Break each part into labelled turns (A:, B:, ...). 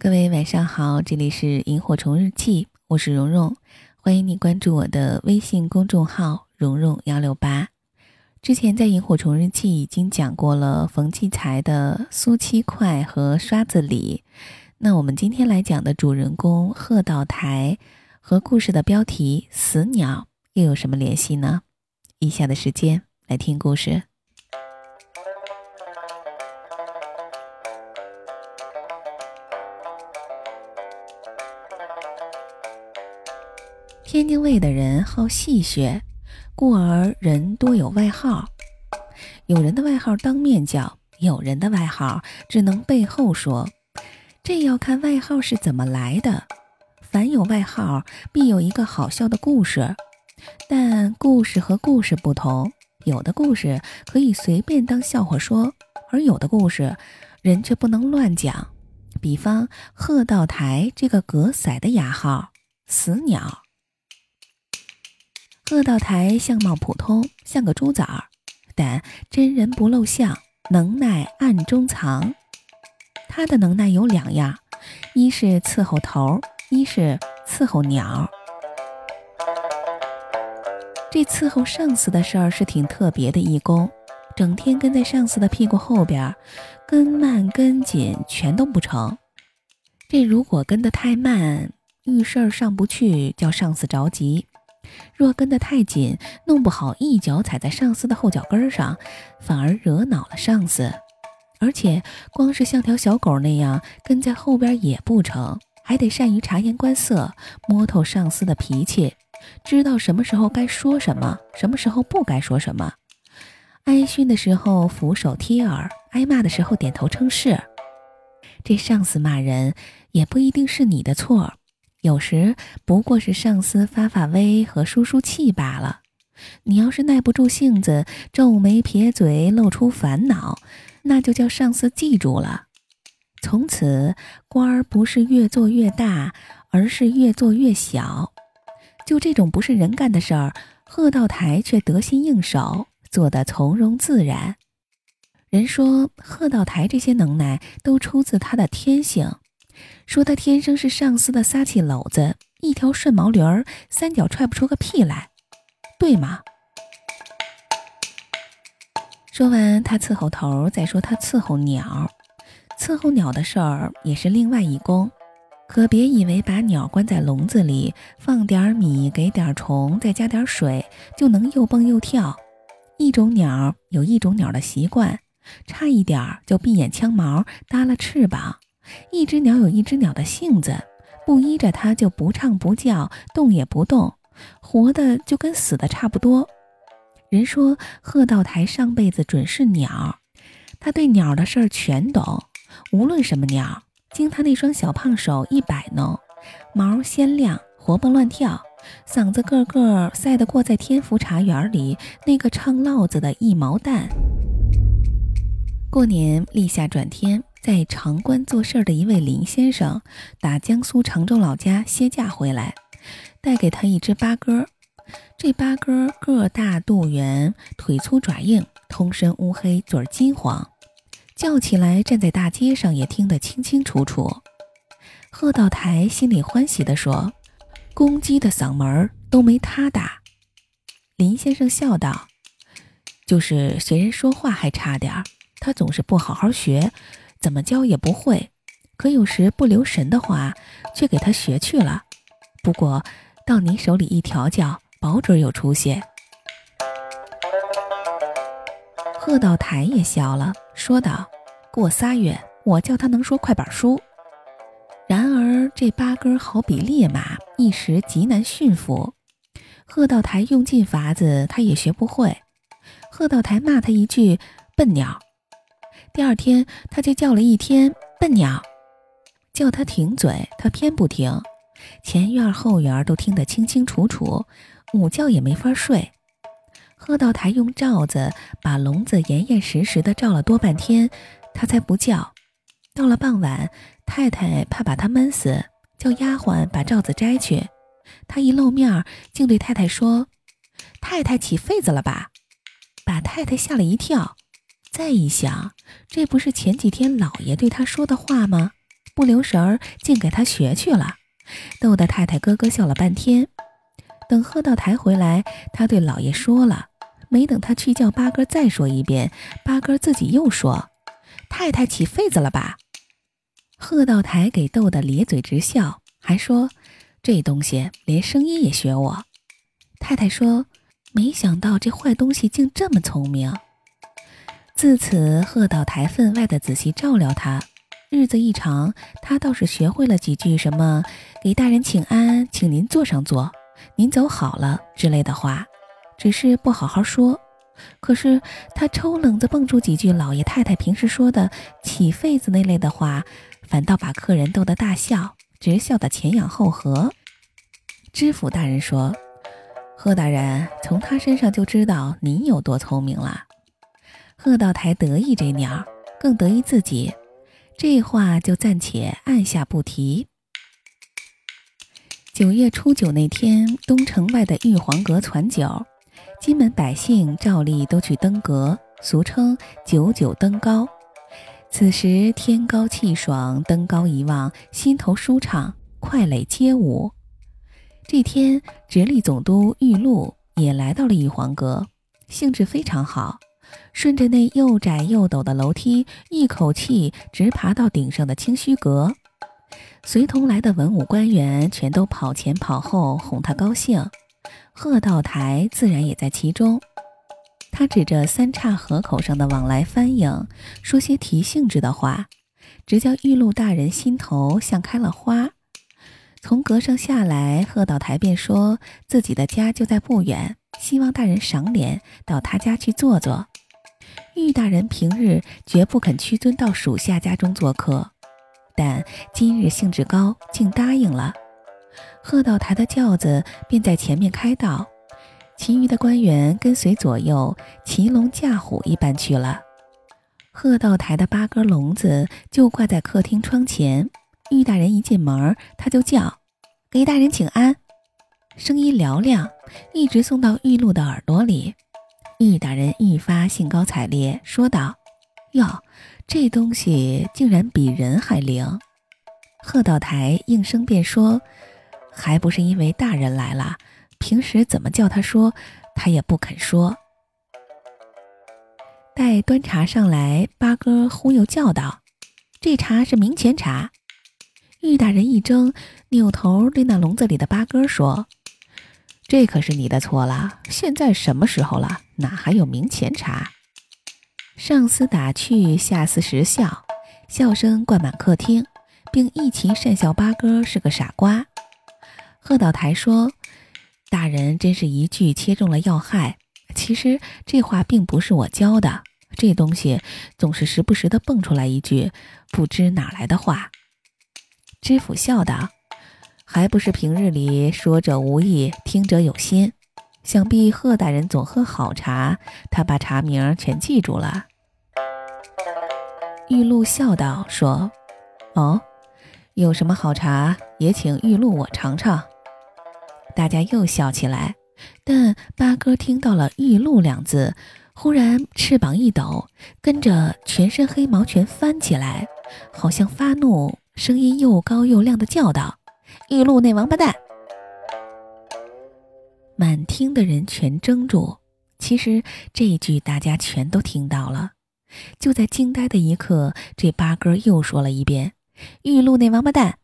A: 各位晚上好，这里是萤火虫日记，我是蓉蓉，欢迎你关注我的微信公众号蓉蓉幺六八。之前在萤火虫日记已经讲过了冯骥才的苏七块和刷子李，那我们今天来讲的主人公贺道台和故事的标题死鸟又有什么联系呢？以下的时间来听故事。天津卫的人好戏谑，故而人多有外号。有人的外号当面叫，有人的外号只能背后说。这要看外号是怎么来的。凡有外号，必有一个好笑的故事。但故事和故事不同，有的故事可以随便当笑话说，而有的故事人却不能乱讲。比方贺道台这个格色的雅号“死鸟”。贺道台相貌普通，像个猪崽儿，但真人不露相，能耐暗中藏。他的能耐有两样，一是伺候头，一是伺候鸟。这伺候上司的事儿是挺特别的义工，整天跟在上司的屁股后边，跟慢跟紧全都不成。这如果跟得太慢，遇事儿上不去，叫上司着急。若跟得太紧，弄不好一脚踩在上司的后脚跟上，反而惹恼了上司。而且，光是像条小狗那样跟在后边也不成，还得善于察言观色，摸透上司的脾气，知道什么时候该说什么，什么时候不该说什么。挨训的时候俯首贴耳，挨骂的时候点头称是。这上司骂人也不一定是你的错。有时不过是上司发发威和输输气罢了。你要是耐不住性子，皱眉撇嘴，露出烦恼，那就叫上司记住了。从此官儿不是越做越大，而是越做越小。就这种不是人干的事儿，贺道台却得心应手，做得从容自然。人说贺道台这些能耐都出自他的天性。说他天生是上司的撒气篓子，一条顺毛驴儿，三脚踹不出个屁来，对吗？说完他伺候头，再说他伺候鸟。伺候鸟的事儿也是另外一功，可别以为把鸟关在笼子里，放点米，给点虫，再加点水，就能又蹦又跳。一种鸟有一种鸟的习惯，差一点就闭眼枪毛，耷拉翅膀。一只鸟有一只鸟的性子，不依着它就不唱不叫，动也不动，活的就跟死的差不多。人说贺道台上辈子准是鸟，他对鸟的事儿全懂，无论什么鸟，经他那双小胖手一摆弄，毛鲜亮，活蹦乱跳，嗓子个个赛得过在天福茶园里那个唱烙子的一毛蛋。过年立夏转天。在长关做事的一位林先生，打江苏常州老家歇假回来，带给他一只八哥。这八哥个大肚圆，腿粗爪硬，通身乌黑，嘴儿金黄，叫起来站在大街上也听得清清楚楚。贺道台心里欢喜地说：“公鸡的嗓门都没他大。”林先生笑道：“就是学人说话还差点儿，他总是不好好学。”怎么教也不会，可有时不留神的话，却给他学去了。不过到你手里一调教，保准有出息。贺道台也笑了，说道：“过仨月，我叫他能说快板书。”然而这八根好比烈马，一时极难驯服。贺道台用尽法子，他也学不会。贺道台骂他一句：“笨鸟。”第二天，他就叫了一天笨鸟，叫他停嘴，他偏不停，前院后院都听得清清楚楚，午觉也没法睡。贺道台用罩子把笼子严严实实的罩了多半天，他才不叫。到了傍晚，太太怕把他闷死，叫丫鬟把罩子摘去。他一露面，竟对太太说：“太太起痱子了吧？”把太太吓了一跳。再一想，这不是前几天老爷对他说的话吗？不留神儿竟给他学去了，逗得太太咯咯笑了半天。等贺道台回来，他对老爷说了，没等他去叫八哥再说一遍，八哥自己又说：“太太起痱子了吧？”贺道台给逗得咧嘴直笑，还说：“这东西连声音也学我。”太太说：“没想到这坏东西竟这么聪明。”自此，贺道台分外的仔细照料他。日子一长，他倒是学会了几句什么“给大人请安，请您坐上坐，您走好了”之类的话，只是不好好说。可是他抽冷子蹦出几句老爷太太平时说的“起痱子”那类的话，反倒把客人逗得大笑，直笑得前仰后合。知府大人说。贺大人从他身上就知道您有多聪明了。贺道台得意这鸟，更得意自己。这话就暂且按下不提。九月初九那天，东城外的玉皇阁攒酒，金门百姓照例都去登阁，俗称“九九登高”。此时天高气爽，登高一望，心头舒畅，快垒皆舞。这天，直隶总督玉露也来到了玉皇阁，兴致非常好，顺着那又窄又陡的楼梯，一口气直爬到顶上的清虚阁。随同来的文武官员全都跑前跑后哄他高兴，贺道台自然也在其中。他指着三岔河口上的往来帆影，说些提兴致的话，直叫玉露大人心头像开了花。从阁上下来，贺道台便说自己的家就在不远，希望大人赏脸到他家去坐坐。玉大人平日绝不肯屈尊到属下家中做客，但今日兴致高，竟答应了。贺道台的轿子便在前面开道，其余的官员跟随左右，骑龙驾虎一般去了。贺道台的八根笼子就挂在客厅窗前。玉大人一进门，他就叫：“给大人请安。”声音嘹亮，一直送到玉露的耳朵里。玉大人愈发兴高采烈，说道：“哟，这东西竟然比人还灵！”贺道台应声便说：“还不是因为大人来了，平时怎么叫他说，他也不肯说。”待端茶上来，八哥忽悠叫道：“这茶是明前茶。”玉大人一怔，扭头对那笼子里的八哥说：“这可是你的错了。现在什么时候了，哪还有明前茶？”上司打趣，下司实笑，笑声灌满客厅，并一齐讪笑八哥是个傻瓜。贺道台说：“大人真是一句切中了要害。其实这话并不是我教的，这东西总是时不时的蹦出来一句不知哪来的话。”知府笑道：“还不是平日里说者无意，听者有心。想必贺大人总喝好茶，他把茶名全记住了。”玉露笑道：“说，哦，有什么好茶，也请玉露我尝尝。”大家又笑起来。但八哥听到了“玉露”两字，忽然翅膀一抖，跟着全身黑毛全翻起来，好像发怒。声音又高又亮的叫道：“玉露那王八蛋！”满厅的人全怔住。其实这一句大家全都听到了。就在惊呆的一刻，这八哥又说了一遍：“玉露那王八蛋！”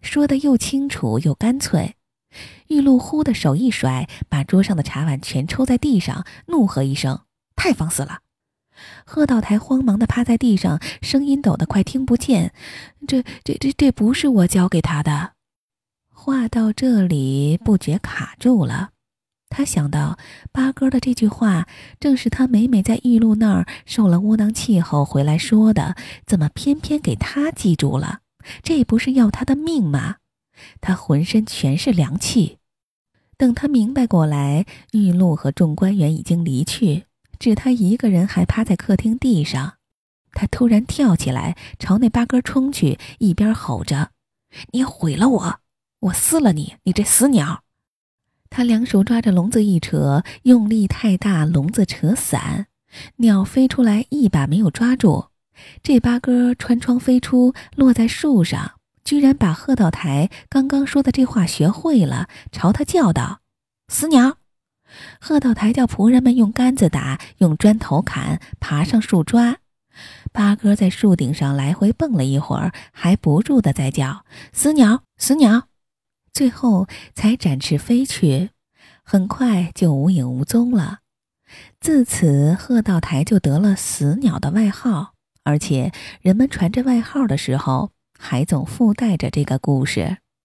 A: 说的又清楚又干脆。玉露忽的手一甩，把桌上的茶碗全抽在地上，怒喝一声：“太放肆了！”贺道台慌忙的趴在地上，声音抖得快听不见。这、这、这、这不是我教给他的。话到这里，不觉卡住了。他想到八哥的这句话，正是他每每在玉露那儿受了窝囊气后回来说的，怎么偏偏给他记住了？这不是要他的命吗？他浑身全是凉气。等他明白过来，玉露和众官员已经离去。只他一个人还趴在客厅地上，他突然跳起来，朝那八哥冲去，一边吼着：“你毁了我，我撕了你，你这死鸟！”他两手抓着笼子一扯，用力太大，笼子扯散，鸟飞出来一把没有抓住，这八哥穿窗飞出，落在树上，居然把贺道台刚刚说的这话学会了，朝他叫道：“死鸟！”贺道台叫仆人们用杆子打，用砖头砍，爬上树抓。八哥在树顶上来回蹦了一会儿，还不住的在叫：“死鸟，死鸟！”最后才展翅飞去，很快就无影无踪了。自此，贺道台就得了“死鸟”的外号，而且人们传这外号的时候，还总附带着这个故事。